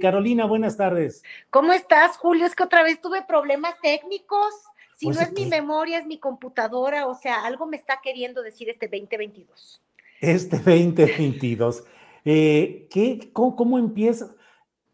Carolina, buenas tardes. ¿Cómo estás, Julio? Es que otra vez tuve problemas técnicos. Si Pues no es mi memoria, es mi computadora. O sea, algo me está queriendo decir este 2022. Este 2022. Eh, ¿qué, cómo, cómo empieza?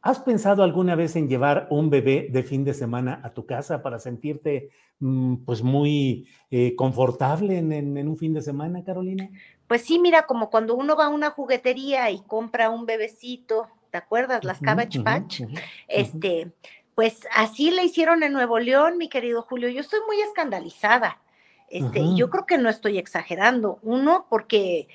¿Has pensado alguna vez en llevar un bebé de fin de semana a tu casa para sentirte mm, pues muy eh, confortable en, en- en un fin de semana, Carolina? Pues sí, mira, como cuando uno va a una juguetería y compra un bebecito, ¿te acuerdas? Las Cabbage Patch. Este, pues así le hicieron en Nuevo León, mi querido Julio. Yo estoy muy escandalizada. Este, y yo creo que no estoy exagerando. Uno, porque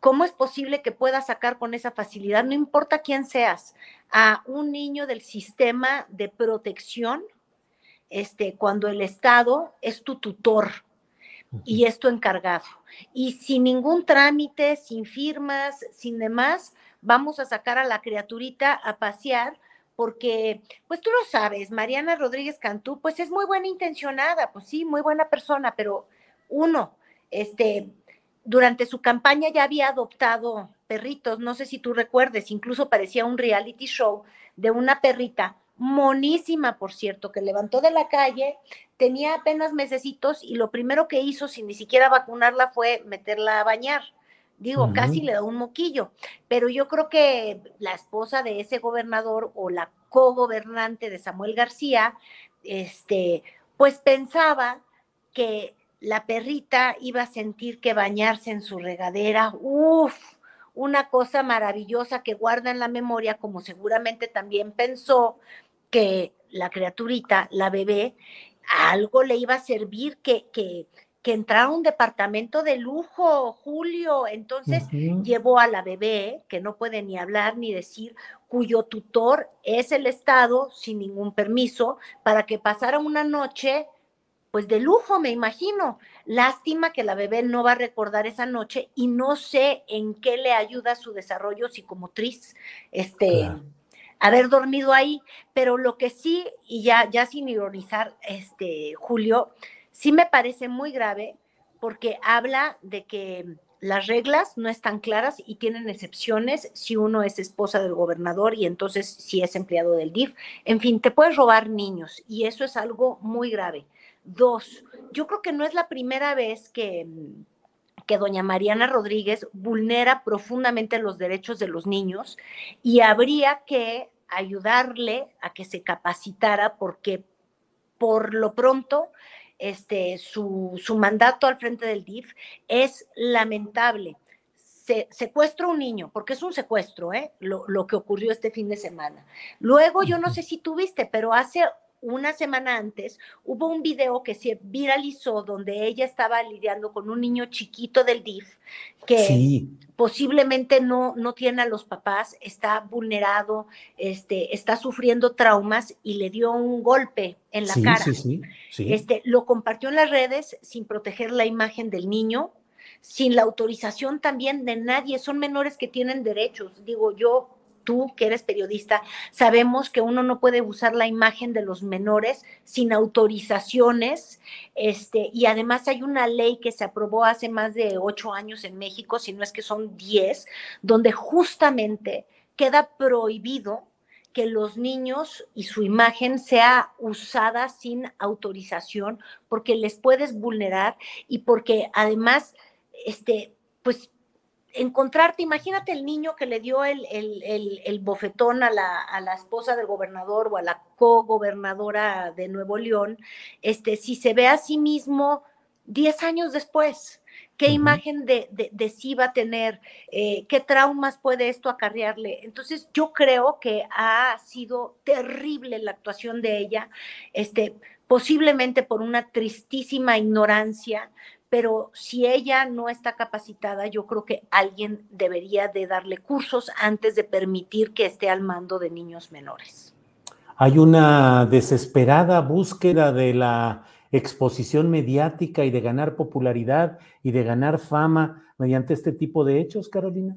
¿cómo es posible que puedas sacar con esa facilidad, no importa quién seas, a un niño del sistema de protección, este, cuando el Estado es tu tutor y es tu encargado? Y sin ningún trámite, sin firmas, sin demás, vamos a sacar a la criaturita a pasear porque, pues tú lo sabes, Mariana Rodríguez Cantú, pues es muy buena intencionada, pues sí, muy buena persona, pero uno, este, durante su campaña ya había adoptado perritos, no sé si tú recuerdes, incluso parecía un reality show de una perrita monísima, por cierto, que levantó de la calle, tenía apenas mesecitos y lo primero que hizo, sin ni siquiera vacunarla, fue meterla a bañar. Digo, casi le da un moquillo, pero yo creo que la esposa de ese gobernador o la cogobernante de Samuel García, este, pues pensaba que la perrita iba a sentir que bañarse en su regadera, uff, una cosa maravillosa que guarda en la memoria, como seguramente también pensó que la criaturita, la bebé, algo le iba a servir que, que, que entrara a un departamento de lujo, Julio. Entonces llevó a la bebé, que no puede ni hablar ni decir, cuyo tutor es el Estado, sin ningún permiso, para que pasara una noche, pues de lujo, me imagino. Lástima que la bebé no va a recordar esa noche y no sé en qué le ayuda su desarrollo psicomotriz, este, Claro. haber dormido ahí. Pero lo que sí, y ya, ya sin ironizar, este, Julio, sí me parece muy grave porque habla de que las reglas no están claras y tienen excepciones si uno es esposa del gobernador y entonces si es empleado del DIF. En fin, te puedes robar niños y eso es algo muy grave. Dos, yo creo que no es la primera vez que, que doña Mariana Rodríguez vulnera profundamente los derechos de los niños y habría que ayudarle a que se capacitara porque por lo pronto este, su, su mandato al frente del DIF es lamentable. Se, secuestra un niño, porque es un secuestro, ¿eh? lo, lo que ocurrió este fin de semana. Luego, yo no sé si tuviste, pero hace una semana antes hubo un video que se viralizó donde ella estaba lidiando con un niño chiquito del DIF que Sí, posiblemente no, no tiene a los papás, está vulnerado, este, está sufriendo traumas y le dio un golpe en la sí, cara. sí, sí, sí. Este, lo compartió en las redes sin proteger la imagen del niño, sin la autorización también de nadie. Son menores que tienen derechos. Digo, yo, tú que eres periodista, sabemos que uno no puede usar la imagen de los menores sin autorizaciones. Este, y además hay una ley que se aprobó hace más de ocho años en México, si no es que son diez, donde justamente queda prohibido que los niños y su imagen sea usada sin autorización porque les puedes vulnerar y porque además, este, pues encontrarte, imagínate el niño que le dio el, el, bofetón a la, a la, esposa del gobernador o a la co-gobernadora de Nuevo León, este, si se ve a sí mismo 10 años después, qué imagen de, de, sí va a tener, eh, qué traumas puede esto acarrearle. Entonces, yo creo que ha sido terrible la actuación de ella, este, posiblemente por una tristísima ignorancia, pero si ella no está capacitada, yo creo que alguien debería de darle cursos antes de permitir que esté al mando de niños menores. Hay una desesperada búsqueda de la exposición mediática y de ganar popularidad y de ganar fama mediante este tipo de hechos, Carolina.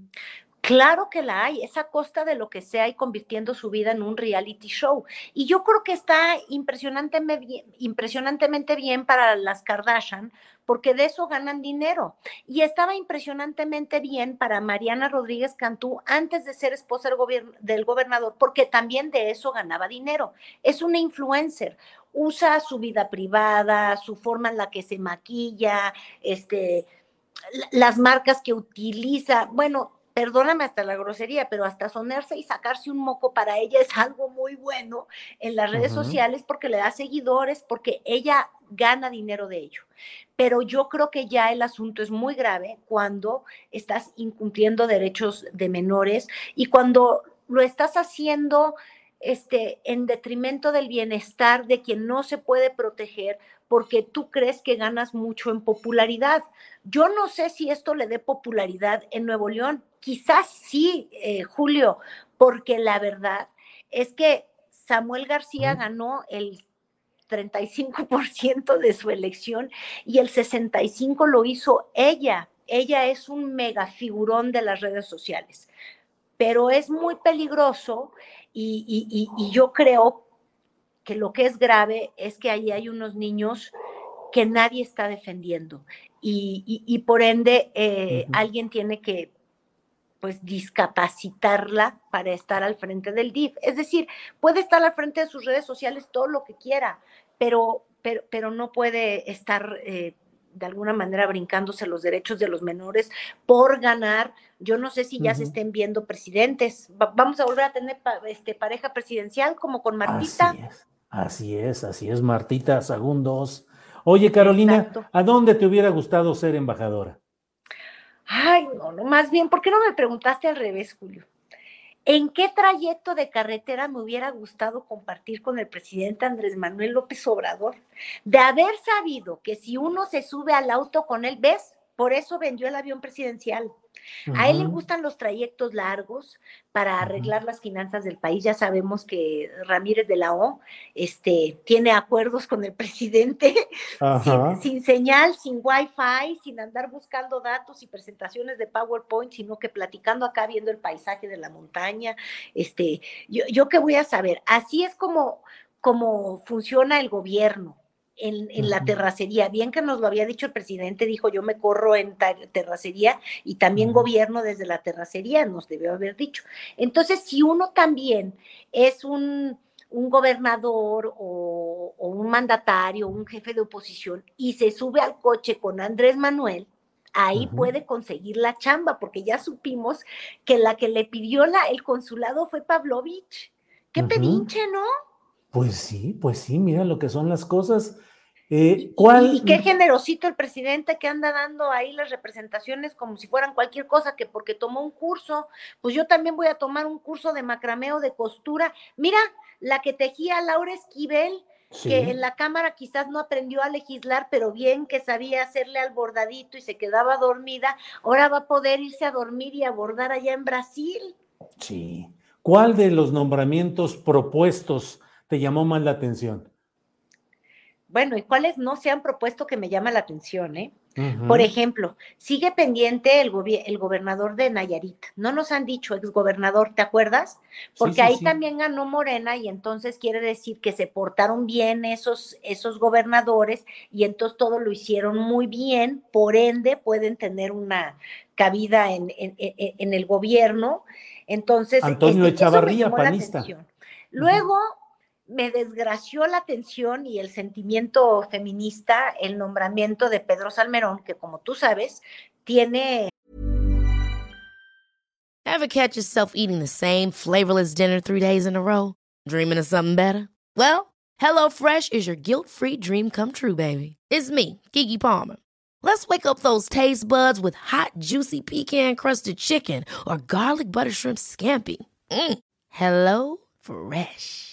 Claro que la hay, es a costa de lo que sea y convirtiendo su vida en un reality show. Y yo creo que está impresionantemente bien, para las Kardashian, porque de eso ganan dinero. Y estaba impresionantemente bien para Mariana Rodríguez Cantú antes de ser esposa del, del gobernador, porque también de eso ganaba dinero. Es una influencer usa su vida privada, su forma en la que se maquilla, este, las marcas que utiliza. Bueno, perdóname hasta la grosería, pero hasta sonerse y sacarse un moco para ella es algo muy bueno en las redes sociales porque le da seguidores, porque ella gana dinero de ello. Pero yo creo que ya el asunto es muy grave cuando estás incumpliendo derechos de menores y cuando lo estás haciendo este, en detrimento del bienestar de quien no se puede proteger porque tú crees que ganas mucho en popularidad. Yo no sé si esto le dé popularidad en Nuevo León. Quizás sí, eh, Julio, porque la verdad es que Samuel García ganó el 35% de su elección y el 65% lo hizo ella. Ella es un mega figurón de las redes sociales, pero es muy peligroso y, yo creo que lo que es grave es que ahí hay unos niños que nadie está defendiendo y, por ende eh, alguien tiene que pues discapacitarla para estar al frente del DIF. Es decir, puede estar al frente de sus redes sociales todo lo que quiera, pero, pero, pero no puede estar eh, de alguna manera brincándose los derechos de los menores por ganar. Yo no sé si ya se estén viendo presidentes. vamos a volver a tener este, pareja presidencial como con Martita. Así es, así es, así es Martita Segundos. Oye, Carolina, ¿a dónde te hubiera gustado ser embajadora? Ay, no, no, más bien, ¿por qué no me preguntaste al revés, Julio? ¿En qué trayecto de carretera me hubiera gustado compartir con el presidente Andrés Manuel López Obrador? De haber sabido que si uno se sube al auto con él, ¿ves? Por eso vendió el avión presidencial. A él le gustan los trayectos largos para arreglar las finanzas del país. Ya sabemos que Ramírez de la O este, tiene acuerdos con el presidente sin, señal, sin wifi, sin andar buscando datos y presentaciones de PowerPoint, sino que platicando acá viendo el paisaje de la montaña. Este, yo, yo qué voy a saber. Así es como, como funciona el gobierno en, la terracería. Bien que nos lo había dicho el presidente, dijo yo me corro en terracería y también gobierno desde la terracería, nos debió haber dicho. Entonces, si uno también es un, gobernador o, un mandatario, un jefe de oposición y se sube al coche con Andrés Manuel, ahí puede conseguir la chamba, porque ya supimos que la que le pidió la, el consulado fue Pavlovich. Qué pedinche, ¿no? Pues sí, pues sí, mira lo que son las cosas. Eh, ¿cuál? Y, qué generosito el presidente que anda dando ahí las representaciones como si fueran cualquier cosa, que porque tomó un curso, pues yo también voy a tomar un curso de macrameo de costura. Mira, la que tejía Laura Esquivel, que en la Cámara quizás no aprendió a legislar, pero bien que sabía hacerle al bordadito y se quedaba dormida, ahora va a poder irse a dormir y a bordar allá en Brasil. Sí. ¿Cuál de los nombramientos propuestos te llamó más la atención? Bueno, ¿y cuáles no se han propuesto que me llama la atención? Eh? Por ejemplo, sigue pendiente el, el, gobernador de Nayarit. No nos han dicho exgobernador, ¿te acuerdas? Porque ahí también ganó Morena y entonces quiere decir que se portaron bien esos, esos gobernadores y entonces todo lo hicieron muy bien, por ende pueden tener una cabida en, en, el gobierno. Entonces, Antonio este, Echavarría, panista. Luego me desgració la atención y el sentimiento feminista el nombramiento de Pedro Salmerón, que como tú sabes, tiene... Ever catch yourself eating the same flavorless dinner three days in a row? Dreaming of something better? Well, HelloFresh is your guilt-free dream come true, baby. It's me, Kiki Palmer. Let's wake up those taste buds with hot, juicy pecan-crusted chicken or garlic butter shrimp scampi. Mm. Hello Fresh.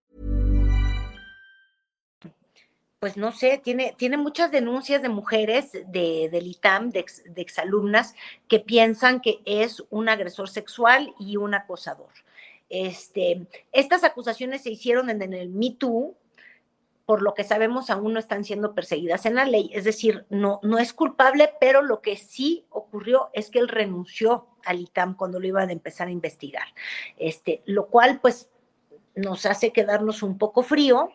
Pues no sé, tiene, tiene muchas denuncias de mujeres de, del ITAM, de, de exalumnas, que piensan que es un agresor sexual y un acosador. Este, estas acusaciones se hicieron en, en el Me Too, por lo que sabemos aún no están siendo perseguidas en la ley, es decir, no, no es culpable, pero lo que sí ocurrió es que él renunció al ITAM cuando lo iban a empezar a investigar, este, lo cual pues nos hace quedarnos un poco frío,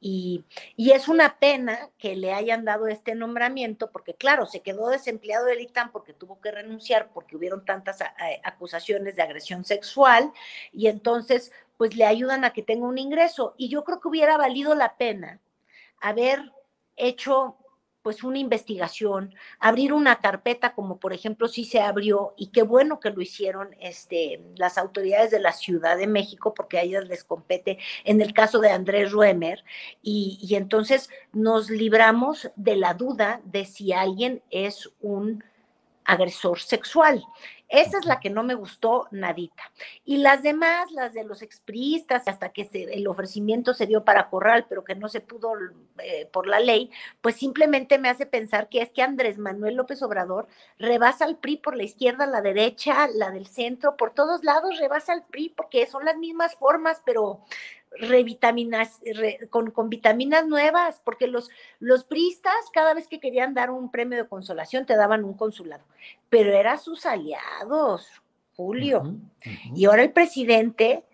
y, es una pena que le hayan dado este nombramiento, porque claro, se quedó desempleado del ITAM porque tuvo que renunciar, porque hubieron tantas acusaciones de agresión sexual, y entonces pues le ayudan a que tenga un ingreso. Y yo creo que hubiera valido la pena haber hecho pues una investigación, abrir una carpeta como por ejemplo sí se abrió y qué bueno que lo hicieron este, las autoridades de la Ciudad de México porque a ellas les compete en el caso de Andrés Ruemer y, y entonces nos libramos de la duda de si alguien es un agresor sexual. Esa es la que no me gustó nadita. Y las demás, las de los expriistas, hasta que se, el ofrecimiento se dio para Corral, pero que no se pudo eh, por la ley, pues simplemente me hace pensar que es que Andrés Manuel López Obrador rebasa al PRI por la izquierda, la derecha, la del centro, por todos lados rebasa al PRI porque son las mismas formas, pero revitaminas, re, con, con, vitaminas nuevas, porque los, los priistas cada vez que querían dar un premio de consolación te daban un consulado, pero eran sus aliados, Julio. Uh -huh, uh -huh. Y ahora el presidente,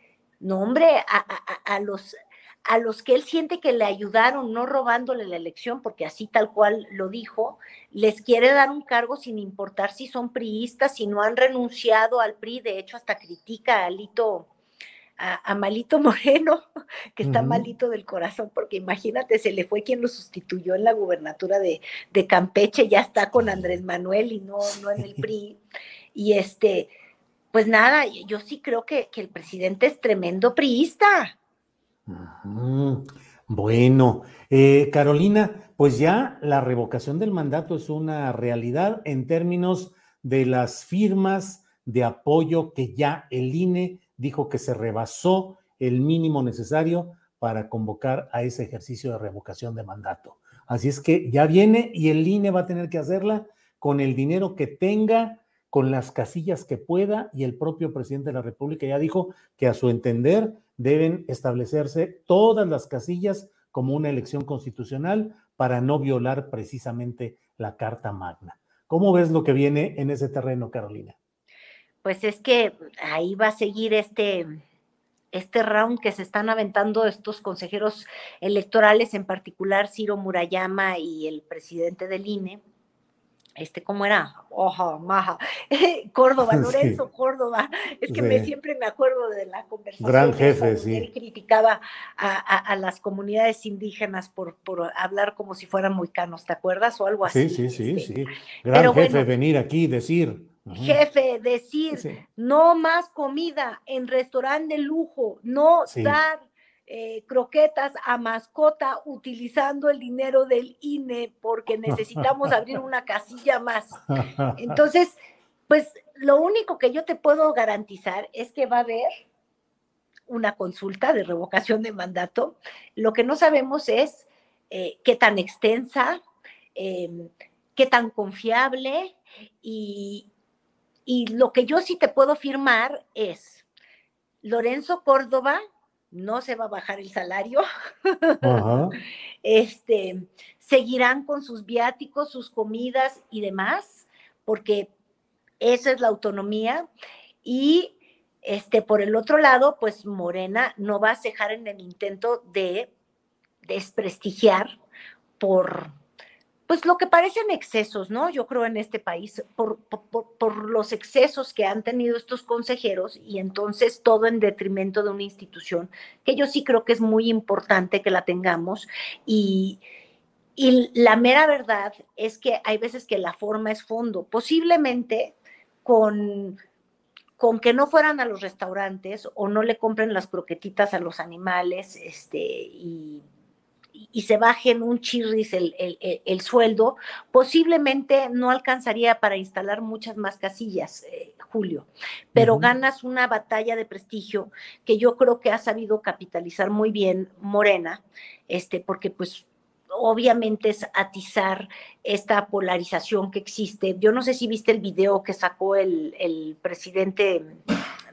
no hombre, a, a, a, los, a los que él siente que le ayudaron, no robándole la elección, porque así tal cual lo dijo, les quiere dar un cargo sin importar si son priistas, si no han renunciado al PRI, de hecho hasta critica a Alito a, a, Malito Moreno, que está uh -huh. malito del corazón, porque imagínate, se le fue quien lo sustituyó en la gubernatura de, de Campeche, ya está con Andrés Manuel y no, no en el PRI. Y este, pues nada, yo sí creo que, que el presidente es tremendo priista. Uh -huh. Bueno, eh, Carolina, pues ya la revocación del mandato es una realidad en términos de las firmas de apoyo que ya el INE dijo que se rebasó el mínimo necesario para convocar a ese ejercicio de revocación de mandato. Así es que ya viene y el INE va a tener que hacerla con el dinero que tenga, con las casillas que pueda y el propio presidente de la República ya dijo que a su entender deben establecerse todas las casillas como una elección constitucional para no violar precisamente la Carta Magna. ¿Cómo ves lo que viene en ese terreno, Carolina? Pues es que ahí va a seguir este, este round que se están aventando estos consejeros electorales, en particular Ciro Murayama y el presidente del INE, este, ¿cómo era? Oja, maja. Córdoba, Lorenzo sí. Córdoba. Es que sí. me, siempre me acuerdo de la conversación. Gran jefe, sí. Él criticaba a, a, a, las comunidades indígenas por, por hablar como si fueran muy canos, ¿te acuerdas? O algo así. Sí, sí, sí, este. sí. Gran Pero jefe bueno, venir aquí y decir. Jefe, decir, sí. no más comida en restaurante de lujo, no dar eh, croquetas a mascota utilizando el dinero del INE porque necesitamos abrir una casilla más. Entonces, pues lo único que yo te puedo garantizar es que va a haber una consulta de revocación de mandato. Lo que no sabemos es eh, qué tan extensa, em, qué tan confiable y, y lo que yo sí te puedo afirmar es, Lorenzo Córdoba no se va a bajar el salario, este, seguirán con sus viáticos, sus comidas y demás, porque esa es la autonomía. Y este, por el otro lado, pues Morena no va a cejar en el intento de desprestigiar por pues lo que parecen excesos, ¿no? Yo creo en este país, por, los excesos que han tenido estos consejeros y entonces todo en detrimento de una institución, que yo sí creo que es muy importante que la tengamos y, y la mera verdad es que hay veces que la forma es fondo, posiblemente con con que no fueran a los restaurantes o no le compren las croquetitas a los animales, este, y y se bajen un chirris el, el, sueldo, posiblemente no alcanzaría para instalar muchas más casillas, eh, Julio, pero ganas una batalla de prestigio que yo creo que ha sabido capitalizar muy bien Morena, este, porque pues obviamente es atizar esta polarización que existe. Yo no sé si viste el video que sacó el, el presidente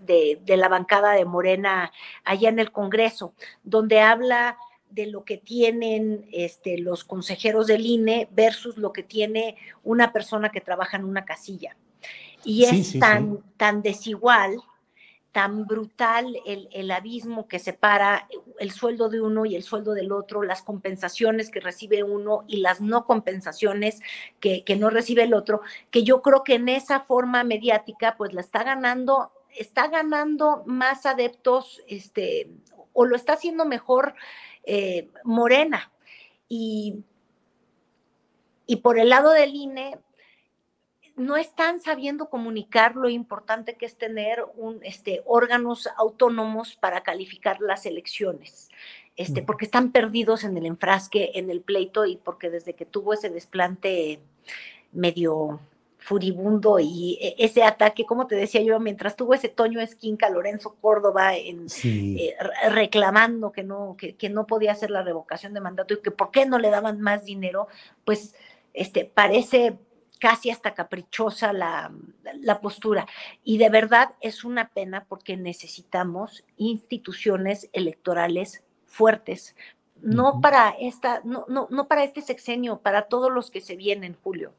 de, de, la bancada de Morena allá en el Congreso, donde habla de lo que tienen este, los consejeros del INE versus lo que tiene una persona que trabaja en una casilla. Y es tan, tan desigual, tan brutal el, el, abismo que separa el sueldo de uno y el sueldo del otro, las compensaciones que recibe uno y las no compensaciones que, que no recibe el otro, que yo creo que en esa forma mediática pues la está ganando, está ganando más adeptos, este, o lo está haciendo mejor eh, morena. Y, y por el lado del INE, no están sabiendo comunicar lo importante que es tener un, este, órganos autónomos para calificar las elecciones, este, porque están perdidos en el enfrasque, en el pleito y porque desde que tuvo ese desplante medio furibundo y e, ese ataque, como te decía yo, mientras tuvo ese Toño Esquinca, Lorenzo Córdoba en, eh, reclamando que no, que, no podía hacer la revocación de mandato y que por qué no le daban más dinero, pues este, parece casi hasta caprichosa la, la, postura. Y de verdad es una pena porque necesitamos instituciones electorales fuertes, no para esta, no, no, no para este sexenio, para todos los que se vienen, Julio.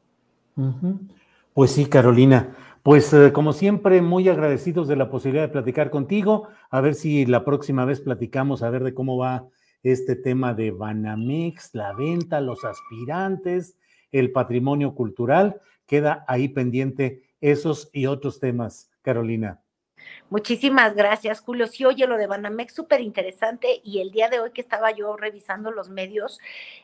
Pues sí, Carolina. Pues eh, como siempre, muy agradecidos de la posibilidad de platicar contigo. A ver si la próxima vez platicamos, a ver de cómo va este tema de Banamex, la venta, los aspirantes, el patrimonio cultural. Queda ahí pendiente esos y otros temas, Carolina. Muchísimas gracias, Julio. Sí, oye, lo de Banamex súper interesante y el día de hoy que estaba yo revisando los medios,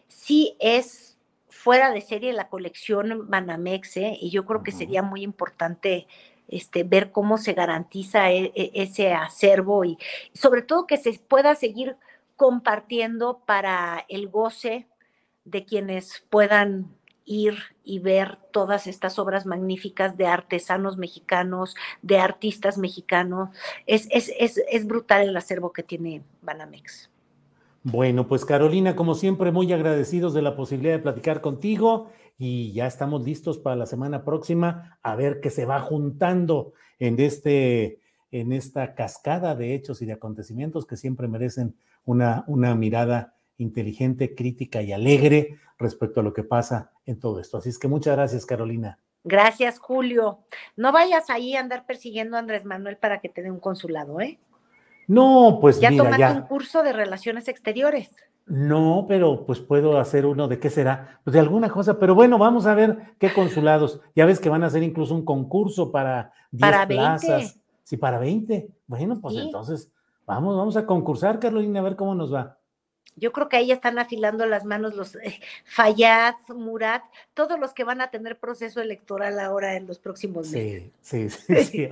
sí es fuera de serie la colección Banamex, ¿eh? y yo creo que sería muy importante este, ver cómo se garantiza e, e, ese acervo y sobre todo que se pueda seguir compartiendo para el goce de quienes puedan ir y ver todas estas obras magníficas de artesanos mexicanos, de artistas mexicanos. Es, es, es, es brutal el acervo que tiene Banamex. Bueno, pues Carolina, como siempre, muy agradecidos de la posibilidad de platicar contigo y ya estamos listos para la semana próxima a ver qué se va juntando en este en esta cascada de hechos y de acontecimientos que siempre merecen una, una mirada inteligente, crítica y alegre respecto a lo que pasa en todo esto. Así es que muchas gracias, Carolina. Gracias, Julio. No vayas ahí a andar persiguiendo a Andrés Manuel para que te dé un consulado, ¿eh? No, pues ya tomaste un curso de relaciones exteriores. No, pero pues puedo hacer uno de qué será, pues de alguna cosa, pero bueno, vamos a ver qué consulados. Ya ves que van a hacer incluso un concurso para 10 plazas. Sí, para 20. Bueno, pues entonces vamos, vamos a concursar, Carolina, a ver cómo nos va. Yo creo que ahí están afilando las manos los eh, Fayad, Murat, todos los que van a tener proceso electoral ahora en los próximos meses. Sí, sí, sí,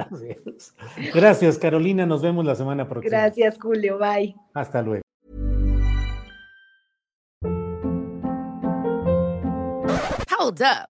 Gracias, Carolina. Nos vemos la semana próxima. Gracias, Julio. Bye. Hasta luego. Hold up.